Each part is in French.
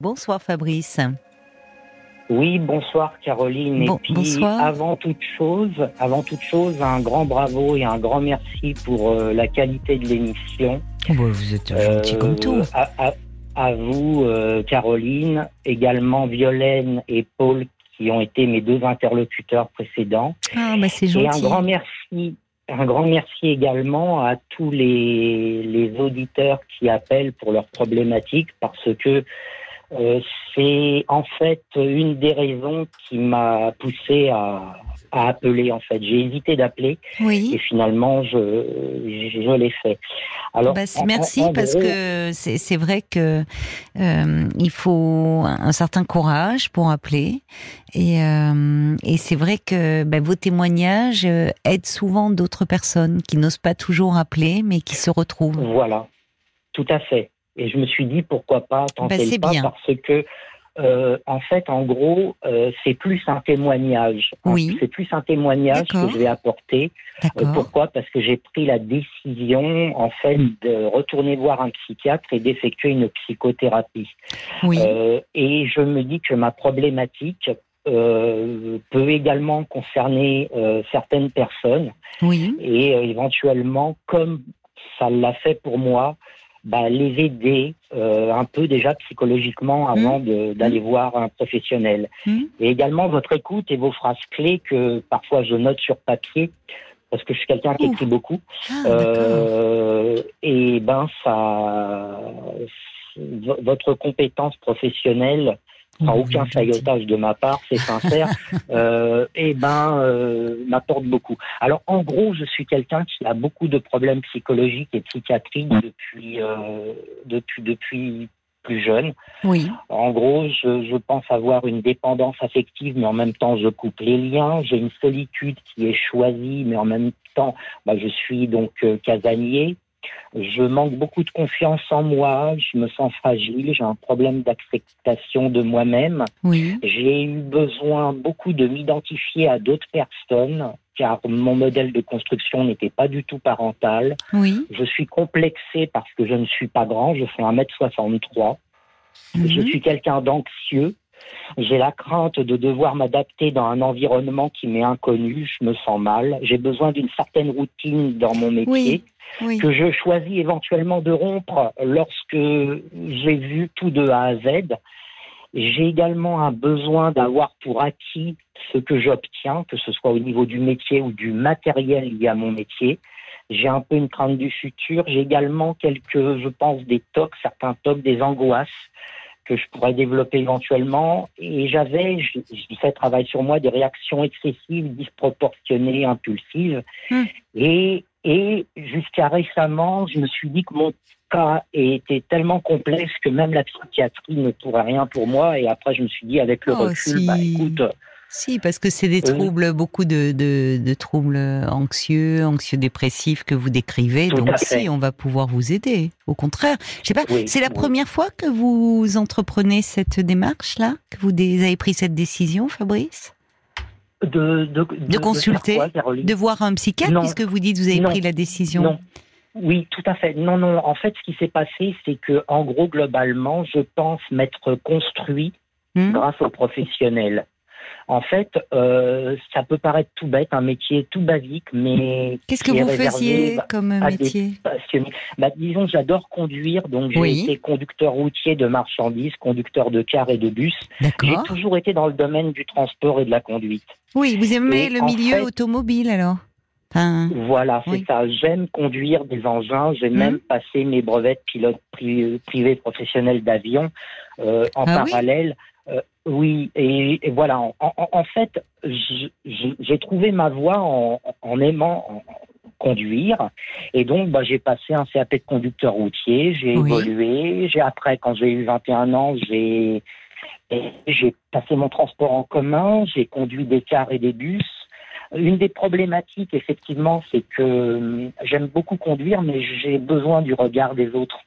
Bonsoir Fabrice. Oui, bonsoir Caroline. Bon- et puis, bonsoir. avant toute chose, avant toute chose, un grand bravo et un grand merci pour euh, la qualité de l'émission. Oh, bah, vous êtes gentil Euh, comme tout. À, à- à vous, euh, Caroline, également Violaine et Paul, qui ont été mes deux interlocuteurs précédents. Ah, bah, c'est Et un gentil. grand merci, un grand merci également à tous les, les auditeurs qui appellent pour leurs problématiques, parce que euh, c'est en fait une des raisons qui m'a poussé à, à appeler. En fait, j'ai hésité d'appeler et Oui. finalement je, je, je l'ai fait. Alors, Bah, en- merci en- en parce gros, que c'est vrai que euh, il faut un certain courage pour appeler et, euh, et c'est vrai que bah, vos témoignages euh, aident souvent d'autres personnes qui n'osent pas toujours appeler mais qui se retrouvent. Voilà, tout à fait. Et je me suis dit pourquoi pas tenter le pas bien. parce que euh, en fait, en gros, euh, c'est plus un témoignage. Oui. C'est plus un témoignage que je vais apporter. Euh, pourquoi? Parce que j'ai pris la décision, en fait, de retourner voir un psychiatre et d'effectuer une psychothérapie. Oui. Et je me dis que ma problématique peut également concerner certaines personnes Oui. et éventuellement, comme ça l'a fait pour moi, bah, les aider euh, un peu déjà psychologiquement avant de- d'aller voir un professionnel. Mm. Et également votre écoute et vos phrases clés que parfois je note sur papier parce que je suis quelqu'un qui écrit beaucoup. Ah. Euh, et ben ça, votre compétence professionnelle sans Oh, aucun faillotage de ma part, c'est sincère, euh, et ben euh, m'apporte beaucoup. Alors en gros, je suis quelqu'un qui a beaucoup de problèmes psychologiques et psychiatriques depuis euh, depuis depuis plus jeune. Oui. En gros, je, je pense avoir une dépendance affective, mais en même temps, je coupe les liens. J'ai une solitude qui est choisie, mais en même temps, bah, je suis donc euh, casanier. Je manque beaucoup de confiance en moi. Je me sens fragile. J'ai un problème d'acceptation de moi-même. Oui. J'ai eu besoin beaucoup de m'identifier à d'autres personnes, car mon modèle de construction n'était pas du tout parental. Oui. Je suis complexé parce que je ne suis pas grand. Je fais 1m63. Je Mhm. suis quelqu'un d'anxieux. J'ai la crainte de devoir m'adapter dans un environnement qui m'est inconnu. Je me sens mal. J'ai besoin d'une certaine routine dans mon métier Oui. Oui. que je choisis éventuellement de rompre lorsque j'ai vu tout de A à Z. J'ai également un besoin d'avoir pour acquis ce que j'obtiens, que ce soit au niveau du métier ou du matériel lié à mon métier. J'ai un peu une crainte du futur. J'ai également quelques, je pense, des tocs, certains tocs, des angoisses que je pourrais développer éventuellement. Et j'avais, je, je fais travail sur moi, des réactions excessives, disproportionnées, impulsives. Hmm. Et, et jusqu'à récemment, je me suis dit que mon cas était tellement complexe que même la psychiatrie ne pourrait rien pour moi. Et après, je me suis dit, avec le Oh, recul, si. bah, écoute, Si, parce que c'est des Oui. troubles, beaucoup de, de, de troubles anxieux, anxieux-dépressifs que vous décrivez. Tout donc si, on va pouvoir vous aider. Au contraire, je sais pas. Oui, c'est la oui. première fois que vous entreprenez cette démarche-là, que vous avez pris cette décision, Fabrice, de, de, consulter, quoi, de voir un psychiatre, Non. puisque vous dites que vous avez Non. pris la décision? Non. Oui, tout à fait. Non, non. En fait, ce qui s'est passé, c'est que, en gros, globalement, je pense m'être construit Hmm? grâce aux professionnels. En fait, euh, ça peut paraître tout bête, un métier tout basique, mais Qu'est-ce que vous faisiez bah, comme métier. Bah, disons, j'adore conduire, donc j'ai Oui. été conducteur routier de marchandises, conducteur de cars et de bus. J'ai toujours été dans le domaine du transport et de la conduite. Oui, vous aimez Et le milieu fait- automobile alors Enfin, Voilà, c'est Oui. ça. J'aime conduire des engins. J'ai Mhm. même passé mes brevets de pilote pri- privé professionnel d'avion euh, en Ah oui parallèle. Euh, oui, et, et voilà. En, en- en fait, j'ai trouvé ma voie en, en aimant conduire. Et donc, bah, j'ai passé un CAP de conducteur routier. J'ai Oui. évolué. J'ai après, quand j'ai eu 21 ans, j'ai j'ai passé mon transport en commun. J'ai conduit des cars et des bus. Une des problématiques, effectivement, c'est que hum, j'aime beaucoup conduire, mais j'ai besoin du regard des autres.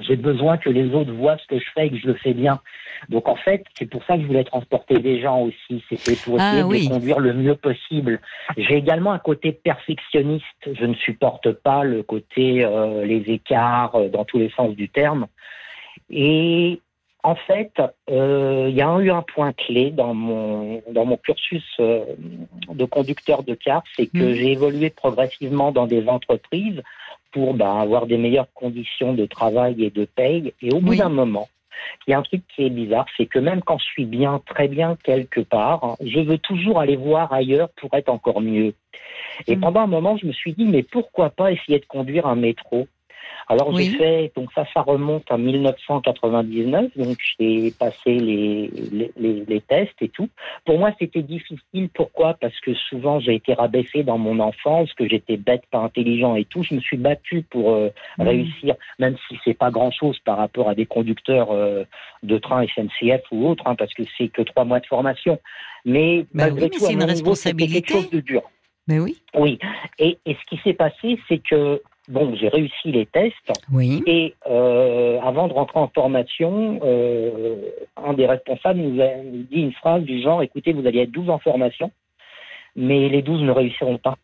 J'ai besoin que les autres voient ce que je fais et que je le fais bien. Donc en fait, c'est pour ça que je voulais transporter des gens aussi. C'était pour Ah, essayer de oui. les conduire le mieux possible. J'ai également un côté perfectionniste. Je ne supporte pas le côté euh, les écarts euh, dans tous les sens du terme. Et En fait, euh, il y a eu un point clé dans mon, dans mon cursus euh, de conducteur de car, c'est que Mm. j'ai évolué progressivement dans des entreprises pour bah, avoir des meilleures conditions de travail et de paye. Et au bout Oui. d'un moment, il y a un truc qui est bizarre, c'est que même quand je suis bien, très bien quelque part, hein, je veux toujours aller voir ailleurs pour être encore mieux. Et Mm. pendant un moment, je me suis dit, mais pourquoi pas essayer de conduire un métro? Alors Oui. j'ai fait, donc ça, ça remonte à 1999, donc j'ai passé les, les, les- les tests et tout. Pour moi, c'était difficile. Pourquoi? Parce que souvent, j'ai été rabaissé dans mon enfance, que j'étais bête, pas intelligent et tout. Je me suis battu pour euh, Mm. réussir, même si c'est pas grand-chose par rapport à des conducteurs euh, de train SNCF ou autres, hein, parce que c'est que trois mois de formation. Mais Bah malgré oui, tout, c'est une niveau, c'était quelque responsabilité. chose de dur. Mais oui. Oui. Et, et ce qui s'est passé, c'est que bon, j'ai réussi les tests. Oui. Et euh, avant de rentrer en formation, euh, un des responsables nous a dit une phrase du genre écoutez, vous allez être 12 en formation, mais les 12 ne réussiront pas.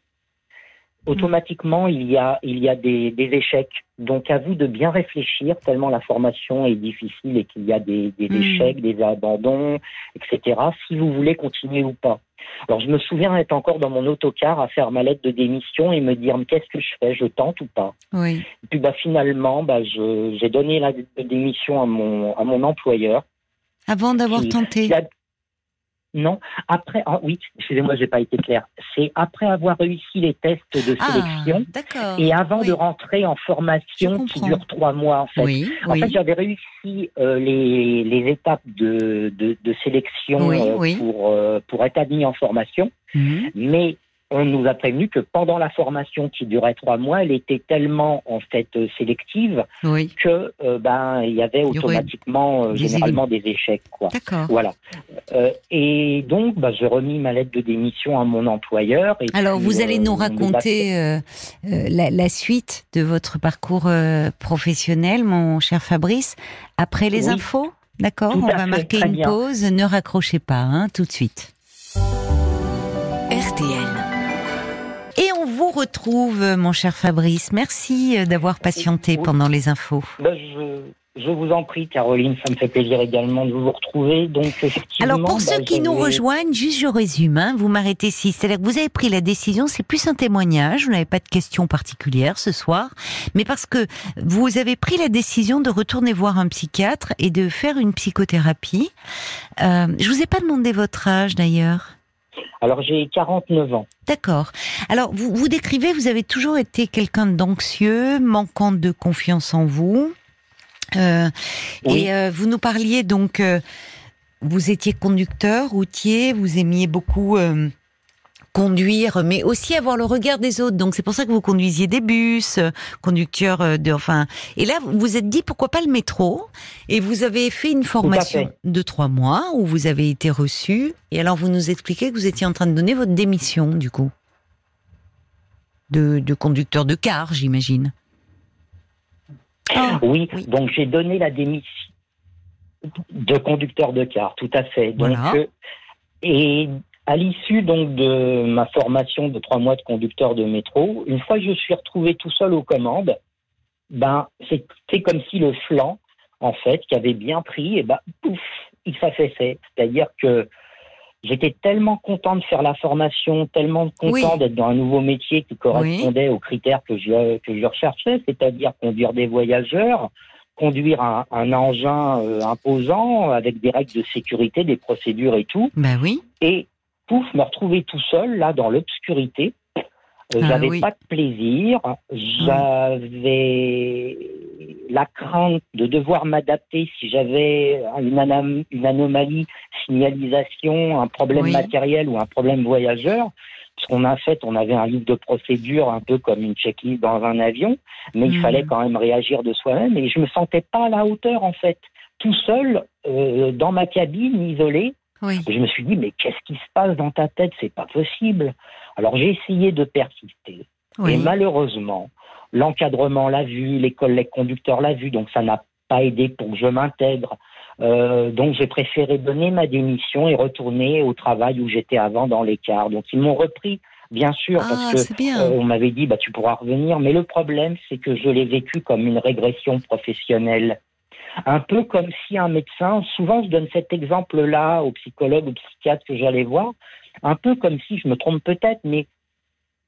Automatiquement, il y a, il y a des, des échecs. Donc, à vous de bien réfléchir, tellement la formation est difficile et qu'il y a des, des Mm. échecs, des abandons, etc., si vous voulez continuer ou pas. Alors, je me souviens être encore dans mon autocar à faire ma lettre de démission et me dire qu'est-ce que je fais? Je tente ou pas? Oui. et puis bah, finalement, bah, j'ai donné la démission à mon, à mon employeur. Avant d'avoir tenté. a- Non, après, ah, oui, excusez-moi, j'ai pas été clair. C'est après avoir réussi les tests de Ah, sélection d'accord. et avant oui. de rentrer en formation qui dure trois mois en fait. Oui, En oui. fait, j'avais réussi euh, les, les étapes de, de, de sélection euh. Pour, euh, pour être admis en formation. Mhm. Mais on nous a prévenu que pendant la formation qui durait trois mois, elle était tellement en fait euh, sélective Oui. que euh, ben il y avait automatiquement euh, des généralement des échecs quoi. D'accord. Voilà. Euh, et donc bah, j'ai remis ma lettre de démission à mon employeur. Et Alors, puis, vous euh, allez nous on nous a- raconter la, la suite de votre parcours euh, professionnel, mon cher Fabrice, après les Oui. infos. D'accord On va fait, marquer une bien. pause. Ne raccrochez pas, hein, tout de suite. RTL. Retrouve, euh, mon cher Fabrice. Merci euh, d'avoir patienté Oui. pendant les infos. bah, je, je vous en prie, Caroline, ça me fait plaisir également de vous retrouver. Donc. Alors pour bah, ceux qui nous rejoignent, juste je résume, hein, vous m'arrêtez ici. C'est-à-dire que vous avez pris la décision, c'est plus un témoignage, vous n'avez pas de questions particulières ce soir, mais parce que vous avez pris la décision de retourner voir un psychiatre et de faire une psychothérapie. Euh, je vous ai pas demandé votre âge d'ailleurs. Alors j'ai 49 ans. D'accord. Alors, vous, vous décrivez, vous avez toujours été quelqu'un d'anxieux, manquant de confiance en vous. Euh, Oui. Et euh, vous nous parliez donc, euh, vous étiez conducteur, routier, vous aimiez beaucoup conduire, mais aussi avoir le regard des autres. Donc c'est pour ça que vous conduisiez des bus, euh, conducteur euh, de, enfin. Et là, vous vous êtes dit pourquoi pas le métro? Et vous avez fait une formation fait. de trois mois où vous avez été reçu. Et alors vous nous expliquez que vous étiez en train de donner votre démission du coup de, de conducteur de car, j'imagine. Ah, Oui, oui. donc j'ai donné la démission de conducteur de car, tout à fait. Donc, Voilà. euh, et à l'issue donc de ma formation de trois mois de conducteur de métro, une fois que je suis retrouvé tout seul aux commandes, ben c'est comme si le flanc, en fait, qui avait bien pris, et ben pouf, il s'affaissait. C'est-à-dire que j'étais tellement content de faire la formation, tellement content Oui. d'être dans un nouveau métier qui correspondait aux critères que je que je recherchais, c'est-à-dire conduire des voyageurs, conduire un, un engin euh, imposant avec des règles de sécurité, des procédures et tout. Ben oui. Et pouf, me retrouver tout seul, là, dans l'obscurité. Euh, Ah J'avais oui. pas de plaisir. J'avais la crainte de devoir m'adapter si j'avais une, anomalie, signalisation, un problème Oui. matériel ou un problème voyageur. Parce qu'on a fait, on avait un livre de procédure un peu comme une checklist dans un avion, mais il Mhm. fallait quand même réagir de soi-même. Et je me sentais pas à la hauteur, en fait. Tout seul, euh, dans ma cabine, isolé, Oui. je me suis dit, mais qu'est-ce qui se passe dans ta tête? C'est pas possible. Alors j'ai essayé de persister. Oui. Et malheureusement, l'encadrement l'a vu, les collègues conducteurs l'a vu, donc ça n'a pas aidé pour que je m'intègre. Euh, donc j'ai préféré donner ma démission et retourner au travail où j'étais avant dans l'écart. Donc ils m'ont repris, bien sûr, Ah, parce que bien. euh, on m'avait dit, bah, tu pourras revenir. Mais le problème, c'est que je l'ai vécu comme une régression professionnelle. Un peu comme si un médecin, souvent je donne cet exemple-là aux psychologues, aux psychiatres que j'allais voir, un peu comme si, je me trompe peut-être, mais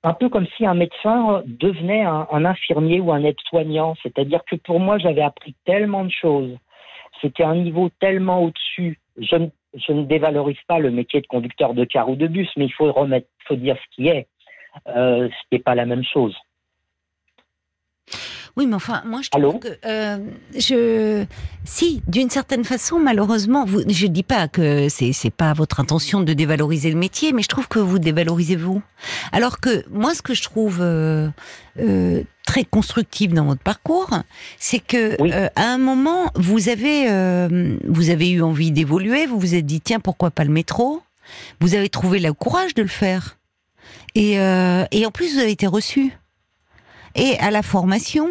un peu comme si un médecin devenait un, infirmier ou un aide-soignant. C'est-à-dire que pour moi, j'avais appris tellement de choses. C'était un niveau tellement au-dessus. Je, ne dévalorise pas le métier de conducteur de car ou de bus, mais il faut remettre, faut dire ce qui est. Euh, ce n'est pas la même chose. Oui, mais enfin, moi je trouve que euh, je, si, d'une certaine façon, malheureusement, vous, je dis pas que c'est c'est pas votre intention de dévaloriser le métier, mais je trouve que vous dévalorisez vous. Alors que moi, ce que je trouve euh, euh, très constructif dans votre parcours, c'est que à un moment, vous avez vous avez eu envie d'évoluer, vous vous êtes dit tiens pourquoi pas le métro, vous avez trouvé le courage de le faire, et et en plus vous avez été reçu et à la formation.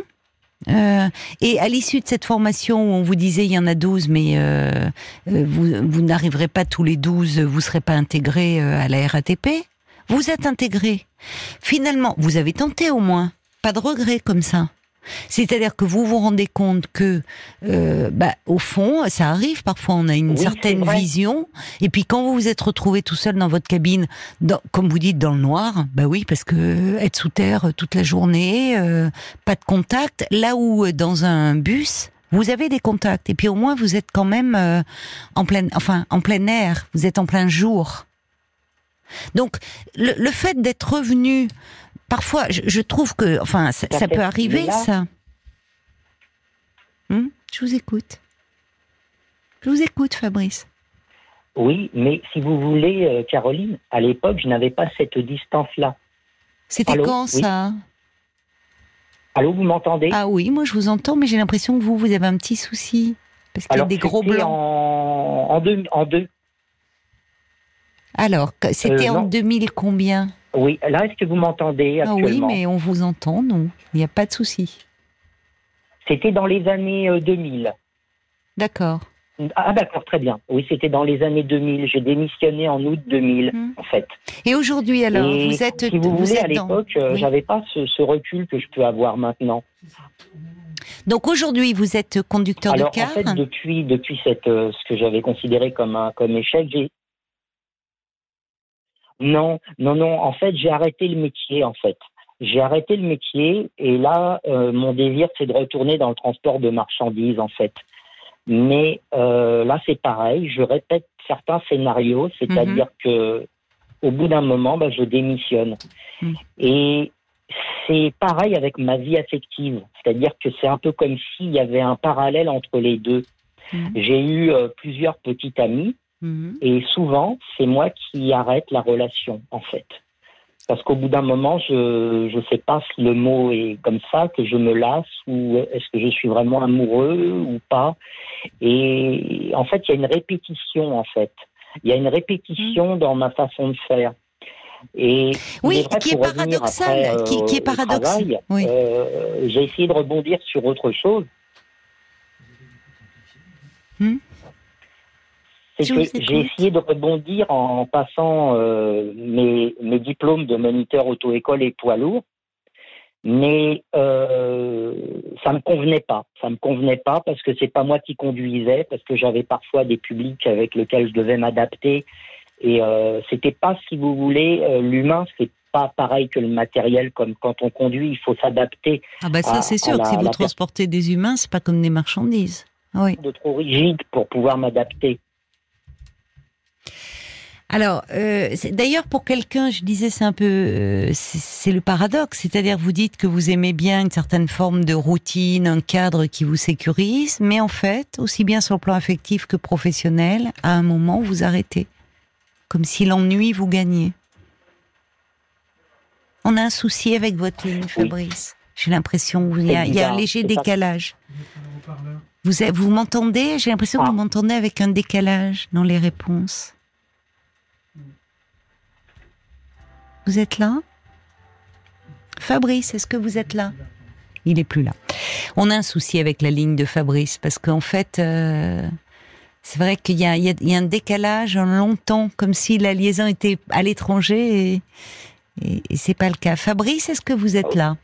Euh, et à l'issue de cette formation où on vous disait il y en a 12, mais euh, euh, vous, vous n'arriverez pas tous les 12, vous ne serez pas intégré euh, à la RATP, vous êtes intégré. Finalement, vous avez tenté au moins. Pas de regret comme ça. C'est-à-dire que vous vous rendez compte que, euh, bah, au fond, ça arrive. Parfois, on a une certaine vision, et puis quand vous vous êtes retrouvé tout seul dans votre cabine, comme vous dites, dans le noir, bah oui, parce que être sous terre toute la journée, euh, pas de contact. Là où dans un bus, vous avez des contacts, et puis au moins vous êtes quand même euh, en plein, enfin, en plein air. Vous êtes en plein jour. Donc, le, le fait d'être revenu parfois, je, trouve que, enfin, ça, peut arriver, ça. Hmm? Je vous écoute. Je vous écoute, Fabrice. Oui, mais si vous voulez, euh, Caroline, à l'époque, je n'avais pas cette distance-là. C'était quand ça? Allô, vous m'entendez? Ah oui, moi je vous entends, mais j'ai l'impression que vous, vous avez un petit souci. Parce qu'il y a des gros blancs. En, en, deux, en deux. Alors, c'était euh, en 2000 combien? Oui, là, est-ce que vous m'entendez actuellement ah Oui, mais on vous entend, non Il n'y a pas de souci. C'était dans les années 2000. Euh, d'accord. Ah d'accord, très bien. Oui, c'était dans les années 2000. J'ai démissionné en août 2000, hum. en fait. Et aujourd'hui, alors, vous êtes... Si vous, voulez, à l'époque, euh, j'avais pas ce, recul que je peux avoir maintenant. Donc aujourd'hui, vous êtes conducteur de car. En fait, depuis depuis cette ce que j'avais considéré comme un comme échec, j'ai non, non, non. En fait, j'ai arrêté le métier, en fait. J'ai arrêté le métier et là, euh, mon désir, c'est de retourner dans le transport de marchandises, en fait. Mais euh, là, c'est pareil. Je répète certains scénarios, c'est-à-dire mhm. que au bout d'un moment, bah, je démissionne. Mhm. Et c'est pareil avec ma vie affective, c'est-à-dire que c'est un peu comme s'il y avait un parallèle entre les deux. Mhm. J'ai eu euh, plusieurs petites amies Mhm. Et souvent, c'est moi qui arrête la relation, en fait. Parce qu'au bout d'un moment, je ne sais pas si le mot est comme ça, que je me lasse, ou est-ce que je suis vraiment amoureux ou pas. Et en fait, il y a une répétition, en fait. Il y a une répétition mhm. dans ma façon de faire. Et oui, qui, est paradoxal, qui, est paradoxal. Oui. Euh, j'ai essayé de rebondir sur autre chose. Hmm? C'est que j'ai essayé de rebondir en passant euh, mes, mes, diplômes de moniteur auto-école et poids lourd, mais euh, ça me convenait pas. Ça me convenait pas parce que c'est pas moi qui conduisais, parce que j'avais parfois des publics avec lesquels je devais m'adapter, et euh, c'était pas, si vous voulez, euh, l'humain, c'est pas pareil que le matériel, comme quand on conduit, il faut s'adapter. Ah bah ça c'est sûr, si vous transportez des humains, c'est pas comme des marchandises. Oui. De trop rigide pour pouvoir m'adapter. Alors, euh, d'ailleurs, pour quelqu'un, je disais, c'est un peu, euh, c'est le paradoxe, c'est-à-dire vous dites que vous aimez bien une certaine forme de routine, un cadre qui vous sécurise, mais en fait, aussi bien sur le plan affectif que professionnel, à un moment, vous arrêtez, comme si l'ennui vous gagnait. On a un souci avec votre ligne, Fabrice. J'ai l'impression qu'il y, y, a un léger décalage. Vous, vous m'entendez? J'ai l'impression que vous ah. m'entendez avec un décalage dans les réponses. Vous êtes là? Fabrice, est-ce que vous êtes là? Il est plus là. On a un souci avec la ligne de Fabrice parce qu'en fait, euh, c'est vrai qu'il y, a, un décalage longtemps, comme si la liaison était à l'étranger et, et, c'est pas le cas. Fabrice, est-ce que vous êtes là?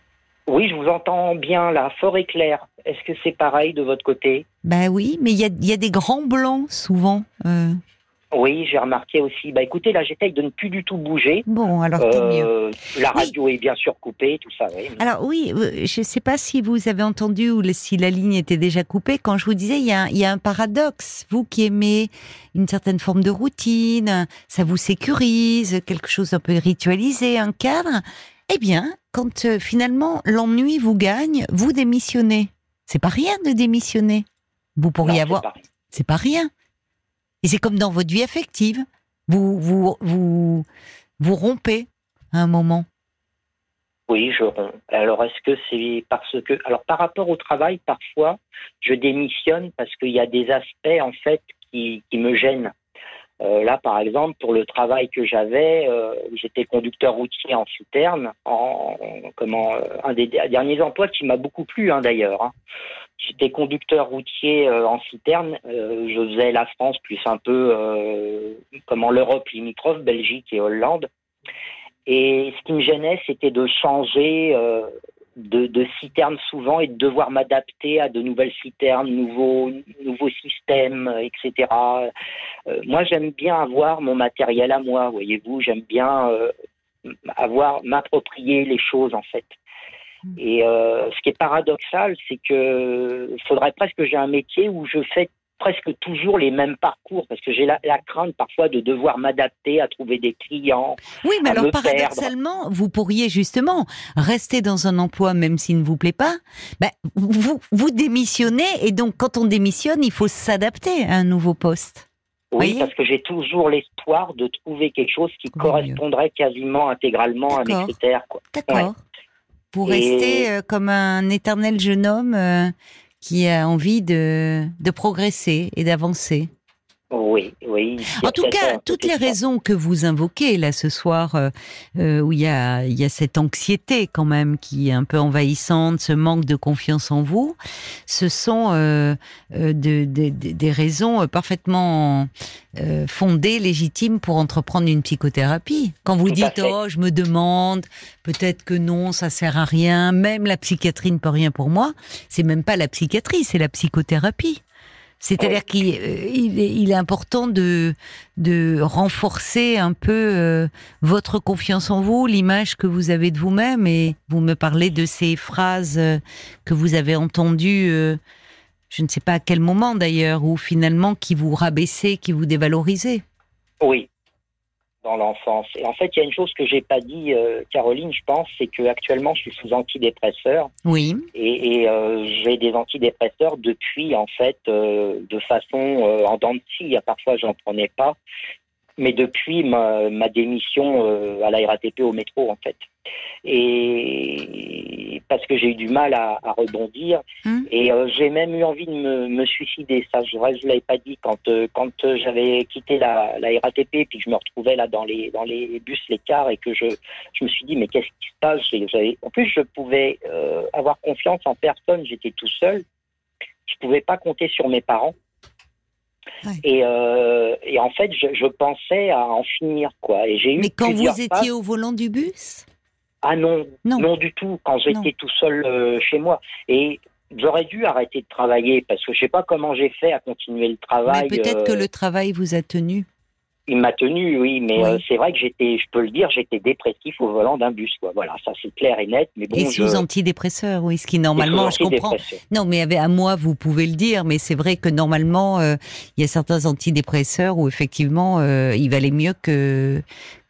Oui, je vous entends bien là, fort et clair. Est-ce que c'est pareil de votre côté? Bah oui, mais il y a, y a, des grands blancs souvent. Euh... Oui, j'ai remarqué aussi. Bah écoutez, là j'essaye de ne plus du tout bouger. Bon, alors tant mieux. Euh, la radio est bien sûr coupée, tout ça. Oui. Alors oui, euh, je ne sais pas si vous avez entendu ou si la ligne était déjà coupée. Quand je vous disais, il y a, il y a un paradoxe. Vous qui aimez une certaine forme de routine, ça vous sécurise, quelque chose un peu ritualisé, un cadre. Eh bien, quand euh, finalement l'ennui vous gagne, vous démissionnez. C'est pas rien de démissionner. Vous pourriez Non, avoir. C'est pas rien. Et c'est comme dans votre vie affective. Vous, vous, vous, vous rompez à un moment. Oui, je romps. Alors, est-ce que c'est parce que, alors, par rapport au travail, parfois, je démissionne parce qu'il y a des aspects, en fait, qui, qui me gênent. Euh, là, par exemple, pour le travail que j'avais, euh, j'étais conducteur routier en citerne, en, comment, euh, un des derniers emplois qui m'a beaucoup plu, hein, d'ailleurs. hein. J'étais conducteur routier euh, en citerne. euh, je faisais la France plus un peu, euh, comment, l'Europe limitrophe, Belgique et Hollande. Et ce qui me gênait, c'était de changer euh, de, de citerne souvent et de devoir m'adapter à de nouvelles citernes, nouveaux, nouveaux systèmes, etc. Moi, j'aime bien avoir mon matériel à moi, voyez-vous. J'aime bien avoir m'approprier les choses, en fait. Et euh, ce qui est paradoxal, c'est que il faudrait presque que j'ai un métier où je fais presque toujours les mêmes parcours parce que j'ai la, la crainte parfois de devoir m'adapter à trouver des clients. Oui, mais à alors me perdre. paradoxalement, vous pourriez justement rester dans un emploi même s'il ne vous plaît pas. Ben, vous, vous démissionnez et donc quand on démissionne, il faut s'adapter à un nouveau poste. Oui, parce que j'ai toujours l'espoir de trouver quelque chose qui correspondrait quasiment intégralement à mes critères. D'accord. Pour Et- rester euh, comme un éternel jeune homme euh, qui a envie de, de progresser et d'avancer. Oui, oui. En tout cas, toutes les raisons que vous invoquez là ce soir, euh, euh, où il y a, il y a cette anxiété quand même qui est un peu envahissante, ce manque de confiance en vous, ce sont euh, de- de- de- des raisons parfaitement euh, fondées, légitimes pour entreprendre une psychothérapie. Quand vous dites oh je me demande, peut-être que non, ça sert à rien, même la psychiatrie ne peut rien pour moi, c'est même pas la psychiatrie, c'est la psychothérapie. C'est-à-dire qu'il euh, il est, il est important de, de renforcer un peu euh, votre confiance en vous, l'image que vous avez de vous-même. Et vous me parlez de ces phrases euh, que vous avez entendues, euh, je ne sais pas à quel moment d'ailleurs, ou finalement qui vous rabaissaient, qui vous dévalorisaient. Oui, dans l'enfance. Et en fait, il y a une chose que j'ai pas dit, euh, Caroline, je pense, c'est que actuellement, je suis sous antidépresseur Oui, et, et, euh, j'ai des antidépresseurs depuis, en fait, euh, de façon en dents de scie. Parfois, j'en prenais pas, mais depuis ma, ma démission euh, à la RATP au métro, en fait. Et parce que j'ai eu du mal à, à rebondir. Hum. Et euh, j'ai même eu envie de me, me suicider. Ça, je ne l'avais pas dit quand, euh, quand euh, j'avais quitté la, la RATP puis que je me retrouvais là dans les, dans les bus, les cars et que je, je me suis dit, mais qu'est-ce qui se passe? En plus, je pouvais euh, avoir confiance en personne. J'étais tout seul. Je pouvais pas compter sur mes parents. Ouais. Et, euh, et en fait, je, je pensais à en finir, quoi. Et j'ai eu mais quand vous étiez au volant du bus? Ah non, Non. non, du tout, quand j'étais tout seul euh, chez moi. Et j'aurais dû arrêter de travailler parce que je sais pas comment j'ai fait à continuer le travail. Mais peut-être que euh, le travail vous a tenu. Il m'a tenu, oui, mais Oui. euh, c'est vrai que j'étais, je peux le dire, j'étais dépressif au volant d'un bus, quoi. Voilà, ça c'est clair et net. Mais bon, et je... sous antidépresseurs, oui, ce qui normalement, je comprends. Non, mais avec- à moi, vous pouvez le dire, mais c'est vrai que normalement, euh, il y a certains antidépresseurs où effectivement, euh, il valait mieux que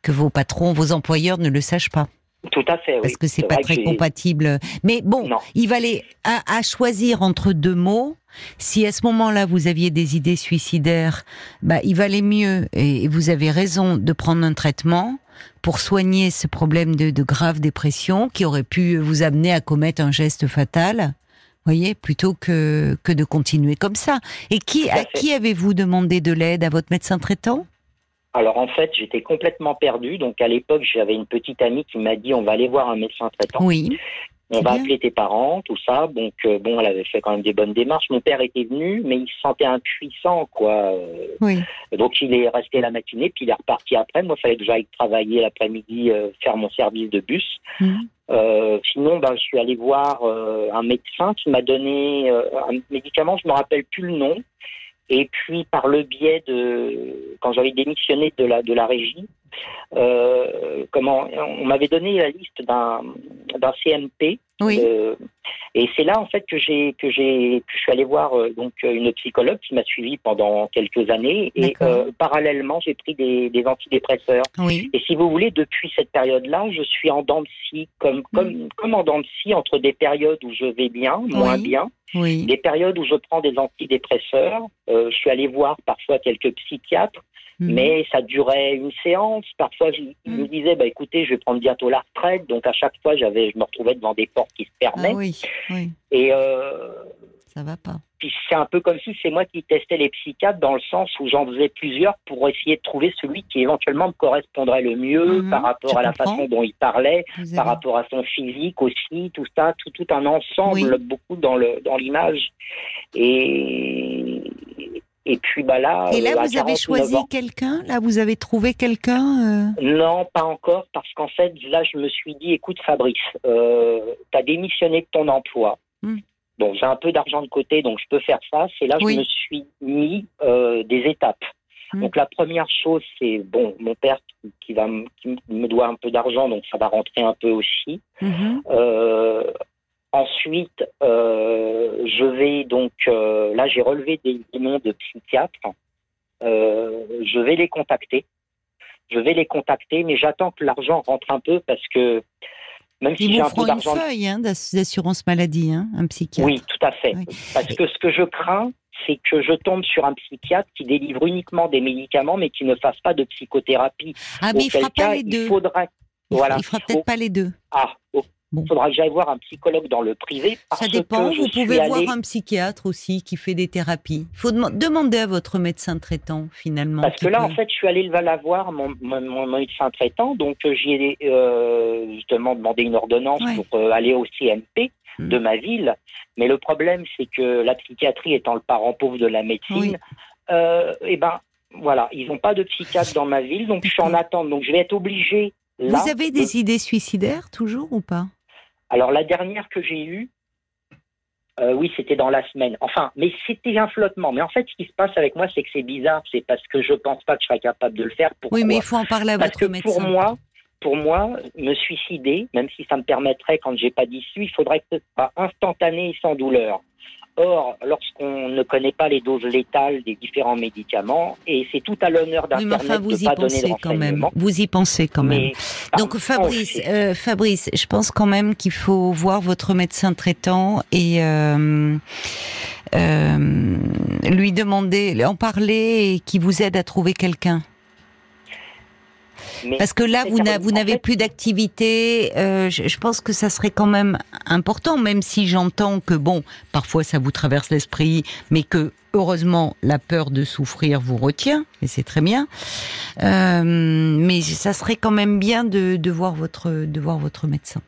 que vos patrons, vos employeurs ne le sachent pas, Tout à fait, parce oui. que c'est pas très compatible. Mais bon, Non. il valait à, à choisir entre deux mots. Si à ce moment-là vous aviez des idées suicidaires, bah il valait mieux et vous avez raison de prendre un traitement pour soigner ce problème de, de grave dépression qui aurait pu vous amener à commettre un geste fatal. Voyez, plutôt que que de continuer comme ça. Et qui à qui avez-vous demandé de l'aide? À votre médecin traitant? Alors en fait, j'étais complètement perdu. Donc à l'époque, j'avais une petite amie qui m'a dit on va aller voir un médecin traitant. Oui, On va bien. appeler tes parents, tout ça. Donc euh, bon, elle avait fait quand même des bonnes démarches. Mon père était venu, mais il se sentait impuissant, quoi. Euh, oui. Donc il est resté la matinée, puis il est reparti après. Moi, il fallait que j'aille travailler l'après-midi, euh, faire mon service de bus. Mhm. Euh, sinon, ben, je suis allé voir euh, un médecin qui m'a donné euh, un médicament, je me rappelle plus le nom. Et puis par le biais de, quand j'avais démissionné de la de la régie, euh, comment on m'avait donné la liste d'un d'un CMP. Oui. euh, et c'est là en fait que j'ai que j'ai je suis allé voir euh, donc une psychologue qui m'a suivi pendant quelques années et parallèlement j'ai pris des, des antidépresseurs. Oui. Et si vous voulez, depuis cette période-là, je suis en dents de scie, comme, comme, comme en dents de scie entre des périodes où je vais bien, moins Oui. bien, des périodes où je prends des antidépresseurs. Je suis allé voir parfois quelques psychiatres, Mhm. mais ça durait une séance. Parfois, je, ils me disaient, bah, écoutez, je vais prendre bientôt la retraite. Donc, à chaque fois, j'avais, je me retrouvais devant des portes qui se fermaient. Ah oui. Oui. Et euh, Ça va pas. puis c'est un peu comme si c'est moi qui testais les psychiatres dans le sens où j'en faisais plusieurs pour essayer de trouver celui qui éventuellement me correspondrait le mieux Mhm, par rapport à la comprends. façon dont il parlait, Vous par avez- rapport à son physique aussi, tout ça, tout, tout un ensemble, Oui. beaucoup dans l'image. Et et puis bah là, Et là, euh, vous avez 49 choisi quelqu'un? Là, vous avez trouvé quelqu'un euh? Non, pas encore, parce qu'en fait, là, je me suis dit, écoute, Fabrice, euh, tu as démissionné de ton emploi. Hmm. Bon, j'ai un peu d'argent de côté, donc je peux faire ça. C'est là que Oui. je me suis mis euh, des étapes. Hmm. Donc la première chose, c'est, bon, mon père qui, qui va me- qui me doit un peu d'argent, donc ça va rentrer un peu aussi. Mhm. Ensuite, euh, je vais donc, euh, là, j'ai relevé des, des noms de psychiatres. Euh, je vais les contacter. Je vais les contacter, mais j'attends que l'argent rentre un peu parce que même si j'ai un peu feront une d'argent, feuille hein, d'ass- d'assurance maladie, hein, un psychiatre. oui, tout à fait. Oui. Parce que ce que je crains, c'est que je tombe sur un psychiatre qui délivre uniquement des médicaments, mais qui ne fasse pas de psychothérapie. Ah, mais il Auquel fera pas cas, les deux. il faudra, Il, voilà, il fera peut-être pas les deux. ah, il Bon. faudra que j'aille voir un psychologue dans le privé. Parce Ça dépend. que Vous pouvez voir un psychiatre aussi qui fait des thérapies. Il faut deman- demander à votre médecin traitant finalement. Parce que là, peut- en fait, je suis allé la voir, mon, mon, mon médecin traitant, donc euh, j'y ai euh, justement demandé une ordonnance Ouais. pour euh, aller au CMP Hmm. de ma ville. Mais le problème, c'est que la psychiatrie étant le parent pauvre de la médecine, Oui. euh, eh ben, voilà, ils n'ont pas de psychiatre dans ma ville, donc je suis en attente. Donc je vais être obligé. Là, Vous avez de- des idées suicidaires toujours ou pas? Alors la dernière que j'ai eue, euh, oui, c'était dans la semaine. Enfin, mais c'était un flottement. Mais en fait, ce qui se passe avec moi, c'est que c'est bizarre. C'est parce que je pense pas que je serais capable de le faire. Pourquoi Oui, mais il faut en parler à Parce votre que médecin. pour moi, pour moi, me suicider, même si ça me permettrait quand j'ai pas d'issue, il faudrait que ce soit instantané et sans douleur. Or, lorsqu'on ne connaît pas les doses létales des différents médicaments, et c'est tout à l'honneur Oui, d'Internet enfin, de vous y pas donner de pensez quand même. Vous y pensez quand même. Mais, Donc Fabrice, euh, Fabrice, je pense quand même qu'il faut voir votre médecin traitant et euh, euh, lui demander, en parler et qui vous aide à trouver quelqu'un. Mais- Parce que là, vous n'avez fait- plus d'activité. euh, je, je pense que ça serait quand même important, même si j'entends que bon, parfois ça vous traverse l'esprit, mais que heureusement la peur de souffrir vous retient, et c'est très bien. Euh, mais ça serait quand même bien de, de voir votre de voir votre médecin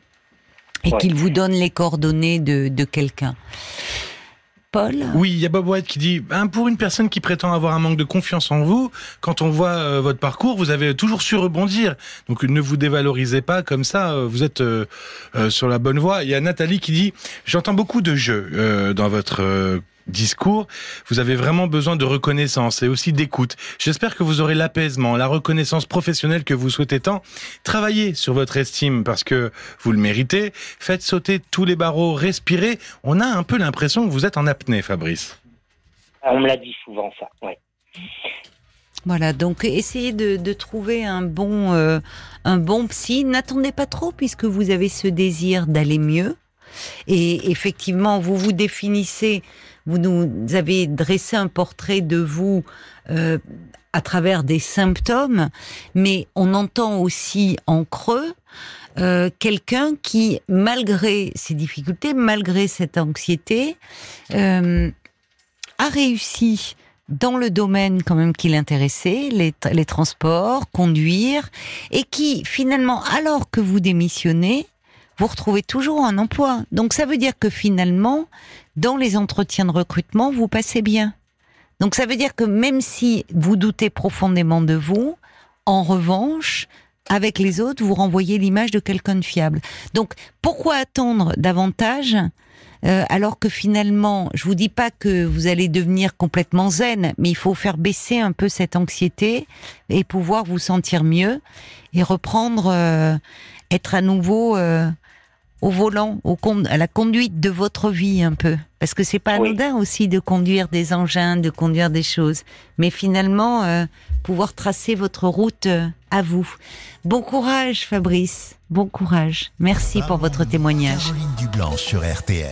et Ouais. qu'il vous donne les coordonnées de, de quelqu'un. Paul. Oui, il y a Bob White qui dit hein, pour une personne qui prétend avoir un manque de confiance en vous, quand on voit euh, votre parcours, vous avez toujours su rebondir. Donc ne vous dévalorisez pas comme ça, euh, vous êtes euh, sur la bonne voie. Il y a Nathalie qui dit j'entends beaucoup de jeux dans votre discours. Vous avez vraiment besoin de reconnaissance et aussi d'écoute. J'espère que vous aurez l'apaisement, la reconnaissance professionnelle que vous souhaitez tant. Travaillez sur votre estime parce que vous le méritez. Faites sauter tous les barreaux, respirez. On a un peu l'impression que vous êtes en apnée, Fabrice. On me l'a dit souvent, ça. Ouais. Voilà, donc essayez de, de trouver un bon, euh, un bon psy. N'attendez pas trop puisque vous avez ce désir d'aller mieux. Et effectivement, vous vous définissez, vous nous avez dressé un portrait de vous euh, à travers des symptômes, mais on entend aussi en creux euh, quelqu'un qui, malgré ses difficultés, malgré cette anxiété, euh, a réussi dans le domaine quand même qui l'intéressait, les, tra- les transports, conduire, et qui finalement, alors que vous démissionnez, vous retrouvez toujours un emploi. Donc ça veut dire que finalement, dans les entretiens de recrutement, vous passez bien. Donc ça veut dire que même si vous doutez profondément de vous, en revanche, avec les autres, vous renvoyez l'image de quelqu'un de fiable. Donc pourquoi attendre davantage euh, alors que finalement, je vous dis pas que vous allez devenir complètement zen, mais il faut faire baisser un peu cette anxiété et pouvoir vous sentir mieux et reprendre, euh, être à nouveau euh, au volant, au à la conduite de votre vie un peu, parce que c'est pas anodin aussi de conduire des engins, de conduire des choses, mais finalement pouvoir tracer votre route à vous. Bon courage, Fabrice. Bon courage. Merci pour votre témoignage. Caroline Dublanc sur RTL.